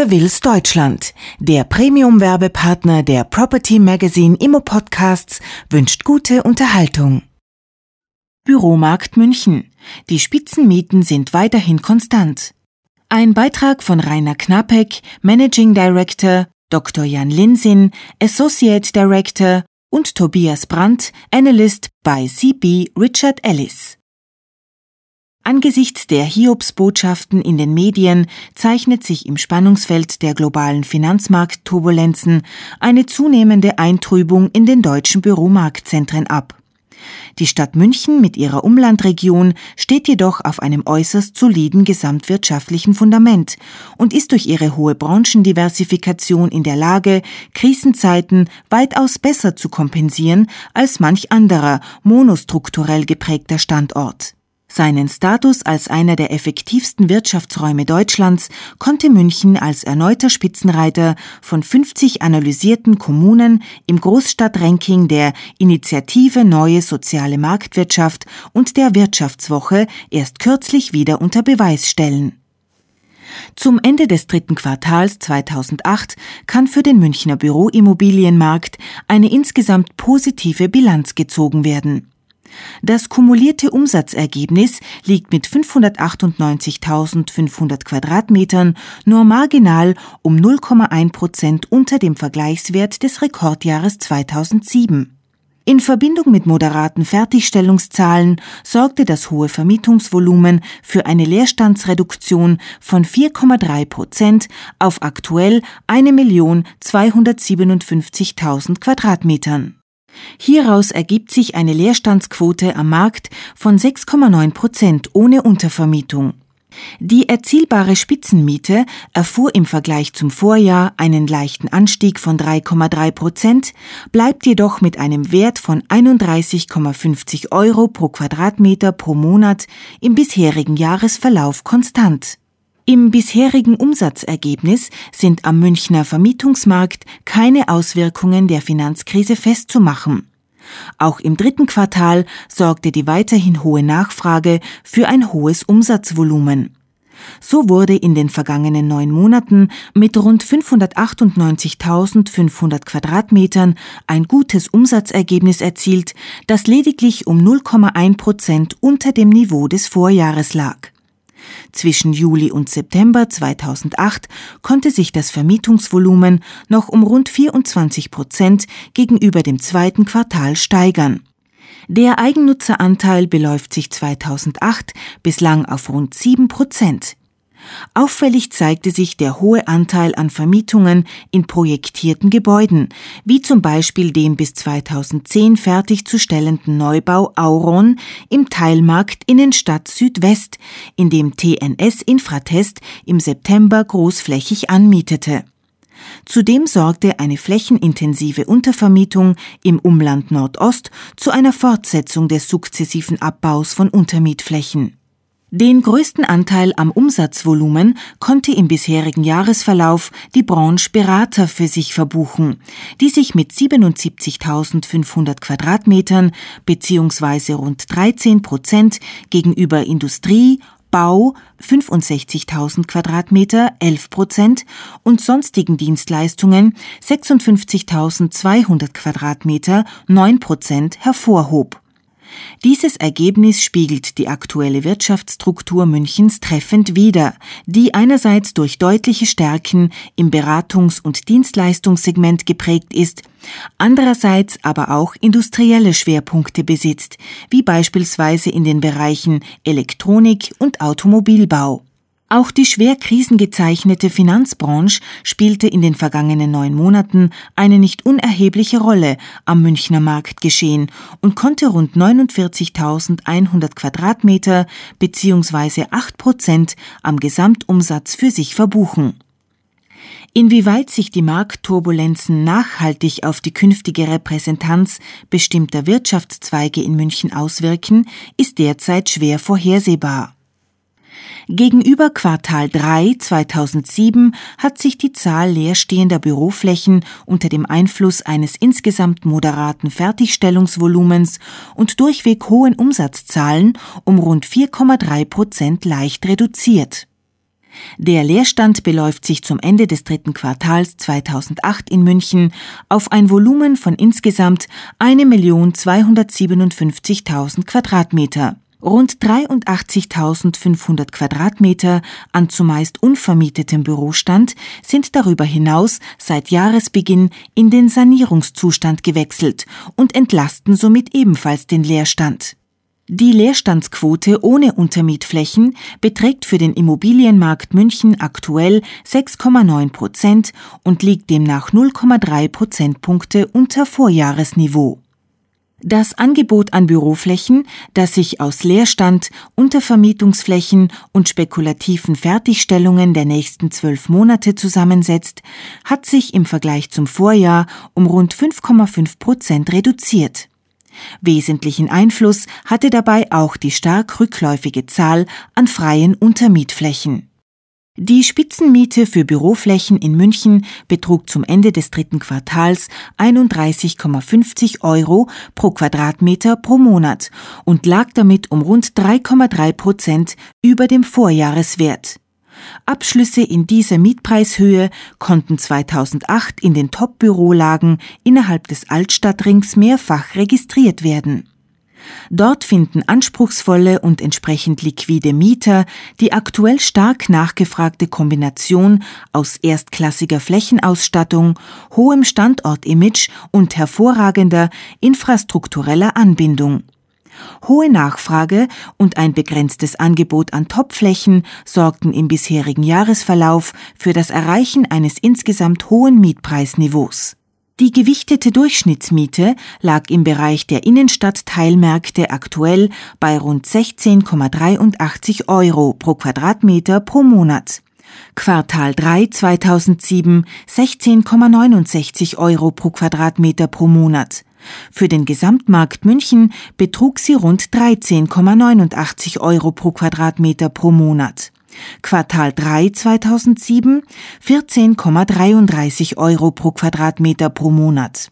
Savills Deutschland, der Premium-Werbepartner der Property Magazine Immo Podcasts, wünscht gute Unterhaltung. Büromarkt München. Die Spitzenmieten sind weiterhin konstant. Ein Beitrag von Rainer Knapek, Managing Director, Dr. Jan Linsin, Associate Director und Tobias Brandt, Analyst bei CB Richard Ellis. Angesichts der Hiobsbotschaften in den Medien zeichnet sich im Spannungsfeld der globalen Finanzmarktturbulenzen eine zunehmende Eintrübung in den deutschen Büromarktzentren ab. Die Stadt München mit ihrer Umlandregion steht jedoch auf einem äußerst soliden gesamtwirtschaftlichen Fundament und ist durch ihre hohe Branchendiversifikation in der Lage, Krisenzeiten weitaus besser zu kompensieren als manch anderer monostrukturell geprägter Standort. Seinen Status als einer der effektivsten Wirtschaftsräume Deutschlands konnte München als erneuter Spitzenreiter von 50 analysierten Kommunen im Großstadtranking der Initiative Neue Soziale Marktwirtschaft und der Wirtschaftswoche erst kürzlich wieder unter Beweis stellen. Zum Ende des dritten Quartals 2008 kann für den Münchner Büroimmobilienmarkt eine insgesamt positive Bilanz gezogen werden. Das kumulierte Umsatzergebnis liegt mit 598.500 Quadratmetern nur marginal um 0,1 Prozent unter dem Vergleichswert des Rekordjahres 2007. In Verbindung mit moderaten Fertigstellungszahlen sorgte das hohe Vermietungsvolumen für eine Leerstandsreduktion von 4,3 Prozent auf aktuell 1.257.000 Quadratmetern. Hieraus ergibt sich eine Leerstandsquote am Markt von 6,9 Prozent ohne Untervermietung. Die erzielbare Spitzenmiete erfuhr im Vergleich zum Vorjahr einen leichten Anstieg von 3,3 Prozent, bleibt jedoch mit einem Wert von 31,50 Euro pro Quadratmeter pro Monat im bisherigen Jahresverlauf konstant. Im bisherigen Umsatzergebnis sind am Münchner Vermietungsmarkt keine Auswirkungen der Finanzkrise festzumachen. Auch im dritten Quartal sorgte die weiterhin hohe Nachfrage für ein hohes Umsatzvolumen. So wurde in den vergangenen neun Monaten mit rund 598.500 Quadratmetern ein gutes Umsatzergebnis erzielt, das lediglich um 0,1 Prozent unter dem Niveau des Vorjahres lag. Zwischen Juli und September 2008 konnte sich das Vermietungsvolumen noch um rund 24 Prozent gegenüber dem zweiten Quartal steigern. Der Eigennutzeranteil beläuft sich 2008 bislang auf rund 7 Prozent. Auffällig zeigte sich der hohe Anteil an Vermietungen in projektierten Gebäuden, wie zum Beispiel dem bis 2010 fertigzustellenden Neubau Auron im Teilmarkt Innenstadt Südwest, in dem TNS Infratest im September großflächig anmietete. Zudem sorgte eine flächenintensive Untervermietung im Umland Nordost zu einer Fortsetzung des sukzessiven Abbaus von Untermietflächen. Den größten Anteil am Umsatzvolumen konnte im bisherigen Jahresverlauf die Branche Berater für sich verbuchen, die sich mit 77.500 Quadratmetern bzw. rund 13 Prozent gegenüber Industrie, Bau 65.000 Quadratmeter 11 Prozent und sonstigen Dienstleistungen 56.200 Quadratmeter 9 Prozent hervorhob. Dieses Ergebnis spiegelt die aktuelle Wirtschaftsstruktur Münchens treffend wider, die einerseits durch deutliche Stärken im Beratungs- und Dienstleistungssegment geprägt ist, andererseits aber auch industrielle Schwerpunkte besitzt, wie beispielsweise in den Bereichen Elektronik und Automobilbau. Auch die schwer krisengezeichnete Finanzbranche spielte in den vergangenen neun Monaten eine nicht unerhebliche Rolle am Münchner Marktgeschehen und konnte rund 49.100 Quadratmeter bzw. 8 Prozent am Gesamtumsatz für sich verbuchen. Inwieweit sich die Marktturbulenzen nachhaltig auf die künftige Repräsentanz bestimmter Wirtschaftszweige in München auswirken, ist derzeit schwer vorhersehbar. Gegenüber Quartal 3 2007 hat sich die Zahl leerstehender Büroflächen unter dem Einfluss eines insgesamt moderaten Fertigstellungsvolumens und durchweg hohen Umsatzzahlen um rund 4,3 Prozent leicht reduziert. Der Leerstand beläuft sich zum Ende des dritten Quartals 2008 in München auf ein Volumen von insgesamt 1.257.000 Quadratmeter. Rund 83.500 Quadratmeter an zumeist unvermietetem Bürostand sind darüber hinaus seit Jahresbeginn in den Sanierungszustand gewechselt und entlasten somit ebenfalls den Leerstand. Die Leerstandsquote ohne Untermietflächen beträgt für den Immobilienmarkt München aktuell 6,9 Prozent und liegt demnach 0,3 Prozentpunkte unter Vorjahresniveau. Das Angebot an Büroflächen, das sich aus Leerstand, Untervermietungsflächen und spekulativen Fertigstellungen der nächsten zwölf Monate zusammensetzt, hat sich im Vergleich zum Vorjahr um rund 5,5 Prozent reduziert. Wesentlichen Einfluss hatte dabei auch die stark rückläufige Zahl an freien Untermietflächen. Die Spitzenmiete für Büroflächen in München betrug zum Ende des dritten Quartals 31,50 Euro pro Quadratmeter pro Monat und lag damit um rund 3,3 Prozent über dem Vorjahreswert. Abschlüsse in dieser Mietpreishöhe konnten 2008 in den Top-Bürolagen innerhalb des Altstadtrings mehrfach registriert werden. Dort finden anspruchsvolle und entsprechend liquide Mieter die aktuell stark nachgefragte Kombination aus erstklassiger Flächenausstattung, hohem Standortimage und hervorragender infrastruktureller Anbindung. Hohe Nachfrage und ein begrenztes Angebot an Topflächen sorgten im bisherigen Jahresverlauf für das Erreichen eines insgesamt hohen Mietpreisniveaus. Die gewichtete Durchschnittsmiete lag im Bereich der Innenstadtteilmärkte aktuell bei rund 16,83 Euro pro Quadratmeter pro Monat. Quartal 3 2007 16,69 Euro pro Quadratmeter pro Monat. Für den Gesamtmarkt München betrug sie rund 13,89 Euro pro Quadratmeter pro Monat. Quartal 3 2007 14,33 Euro pro Quadratmeter pro Monat.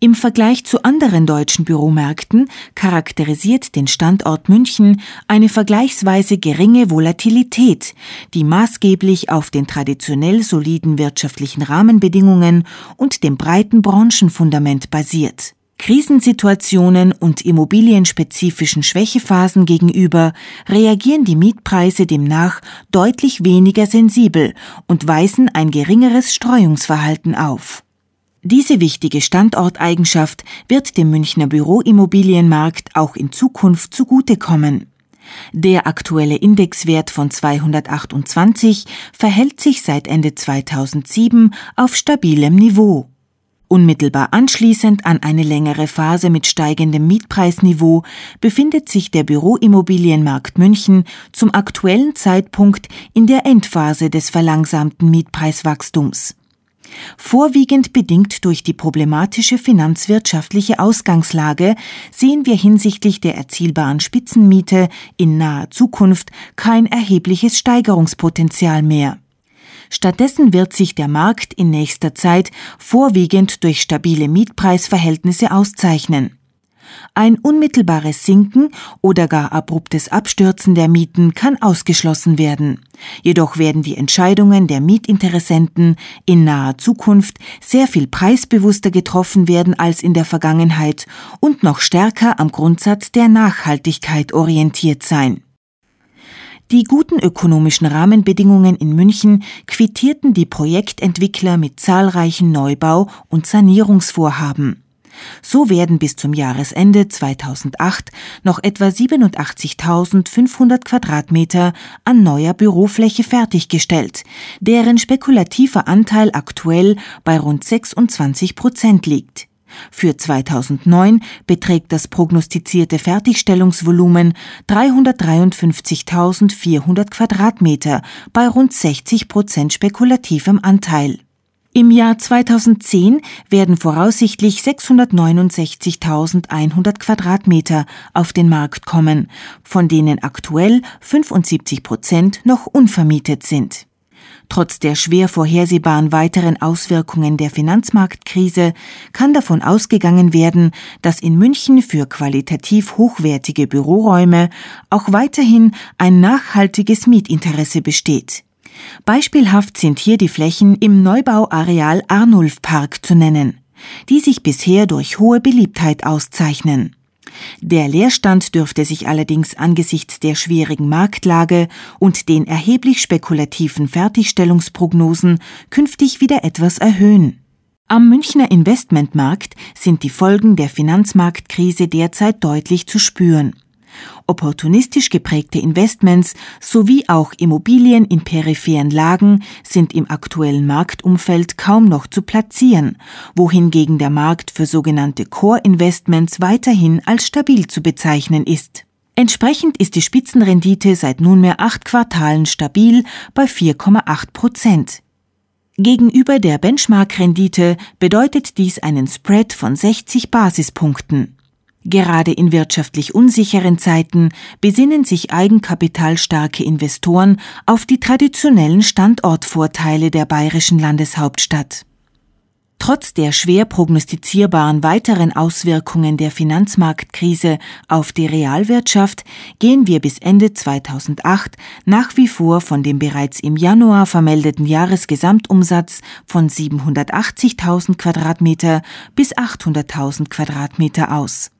Im Vergleich zu anderen deutschen Büromärkten charakterisiert den Standort München eine vergleichsweise geringe Volatilität, die maßgeblich auf den traditionell soliden wirtschaftlichen Rahmenbedingungen und dem breiten Branchenfundament basiert. Krisensituationen und immobilienspezifischen Schwächephasen gegenüber reagieren die Mietpreise demnach deutlich weniger sensibel und weisen ein geringeres Streuungsverhalten auf. Diese wichtige Standorteigenschaft wird dem Münchner Büroimmobilienmarkt auch in Zukunft zugutekommen. Der aktuelle Indexwert von 228 verhält sich seit Ende 2007 auf stabilem Niveau. Unmittelbar anschließend an eine längere Phase mit steigendem Mietpreisniveau befindet sich der Büroimmobilienmarkt München zum aktuellen Zeitpunkt in der Endphase des verlangsamten Mietpreiswachstums. Vorwiegend bedingt durch die problematische finanzwirtschaftliche Ausgangslage sehen wir hinsichtlich der erzielbaren Spitzenmiete in naher Zukunft kein erhebliches Steigerungspotenzial mehr. Stattdessen wird sich der Markt in nächster Zeit vorwiegend durch stabile Mietpreisverhältnisse auszeichnen. Ein unmittelbares Sinken oder gar abruptes Abstürzen der Mieten kann ausgeschlossen werden. Jedoch werden die Entscheidungen der Mietinteressenten in naher Zukunft sehr viel preisbewusster getroffen werden als in der Vergangenheit und noch stärker am Grundsatz der Nachhaltigkeit orientiert sein. Die guten ökonomischen Rahmenbedingungen in München quittierten die Projektentwickler mit zahlreichen Neubau- und Sanierungsvorhaben. So werden bis zum Jahresende 2008 noch etwa 87.500 Quadratmeter an neuer Bürofläche fertiggestellt, deren spekulativer Anteil aktuell bei rund 26 Prozent liegt. Für 2009 beträgt das prognostizierte Fertigstellungsvolumen 353.400 Quadratmeter bei rund 60 Prozent spekulativem Anteil. Im Jahr 2010 werden voraussichtlich 669.100 Quadratmeter auf den Markt kommen, von denen aktuell 75 Prozent noch unvermietet sind. Trotz der schwer vorhersehbaren weiteren Auswirkungen der Finanzmarktkrise kann davon ausgegangen werden, dass in München für qualitativ hochwertige Büroräume auch weiterhin ein nachhaltiges Mietinteresse besteht. Beispielhaft sind hier die Flächen im Neubauareal Arnulf Park zu nennen, die sich bisher durch hohe Beliebtheit auszeichnen. Der Leerstand dürfte sich allerdings angesichts der schwierigen Marktlage und den erheblich spekulativen Fertigstellungsprognosen künftig wieder etwas erhöhen. Am Münchner Investmentmarkt sind die Folgen der Finanzmarktkrise derzeit deutlich zu spüren. Opportunistisch geprägte Investments sowie auch Immobilien in peripheren Lagen sind im aktuellen Marktumfeld kaum noch zu platzieren, wohingegen der Markt für sogenannte Core-Investments weiterhin als stabil zu bezeichnen ist. Entsprechend ist die Spitzenrendite seit nunmehr acht Quartalen stabil bei 4,8 Prozent. Gegenüber der Benchmark-Rendite bedeutet dies einen Spread von 60 Basispunkten. Gerade in wirtschaftlich unsicheren Zeiten besinnen sich eigenkapitalstarke Investoren auf die traditionellen Standortvorteile der bayerischen Landeshauptstadt. Trotz der schwer prognostizierbaren weiteren Auswirkungen der Finanzmarktkrise auf die Realwirtschaft gehen wir bis Ende 2008 nach wie vor von dem bereits im Januar vermeldeten Jahresgesamtumsatz von 780.000 Quadratmeter bis 800.000 Quadratmeter aus.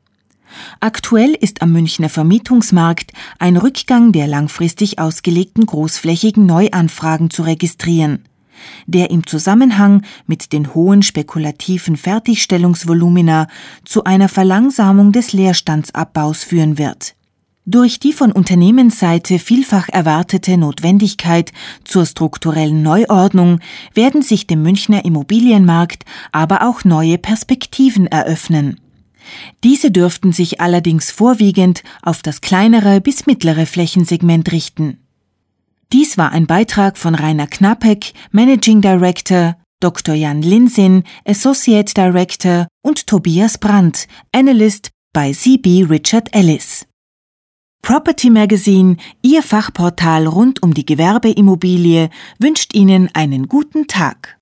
Aktuell ist am Münchner Vermietungsmarkt ein Rückgang der langfristig ausgelegten großflächigen Neuanfragen zu registrieren, der im Zusammenhang mit den hohen spekulativen Fertigstellungsvolumina zu einer Verlangsamung des Leerstandsabbaus führen wird. Durch die von Unternehmensseite vielfach erwartete Notwendigkeit zur strukturellen Neuordnung werden sich dem Münchner Immobilienmarkt aber auch neue Perspektiven eröffnen. Diese dürften sich allerdings vorwiegend auf das kleinere bis mittlere Flächensegment richten. Dies war ein Beitrag von Rainer Knapek, Managing Director, Dr. Jan Linsin, Associate Director und Tobias Brandt, Analyst bei CB Richard Ellis. Property Magazine, Ihr Fachportal rund um die Gewerbeimmobilie, wünscht Ihnen einen guten Tag.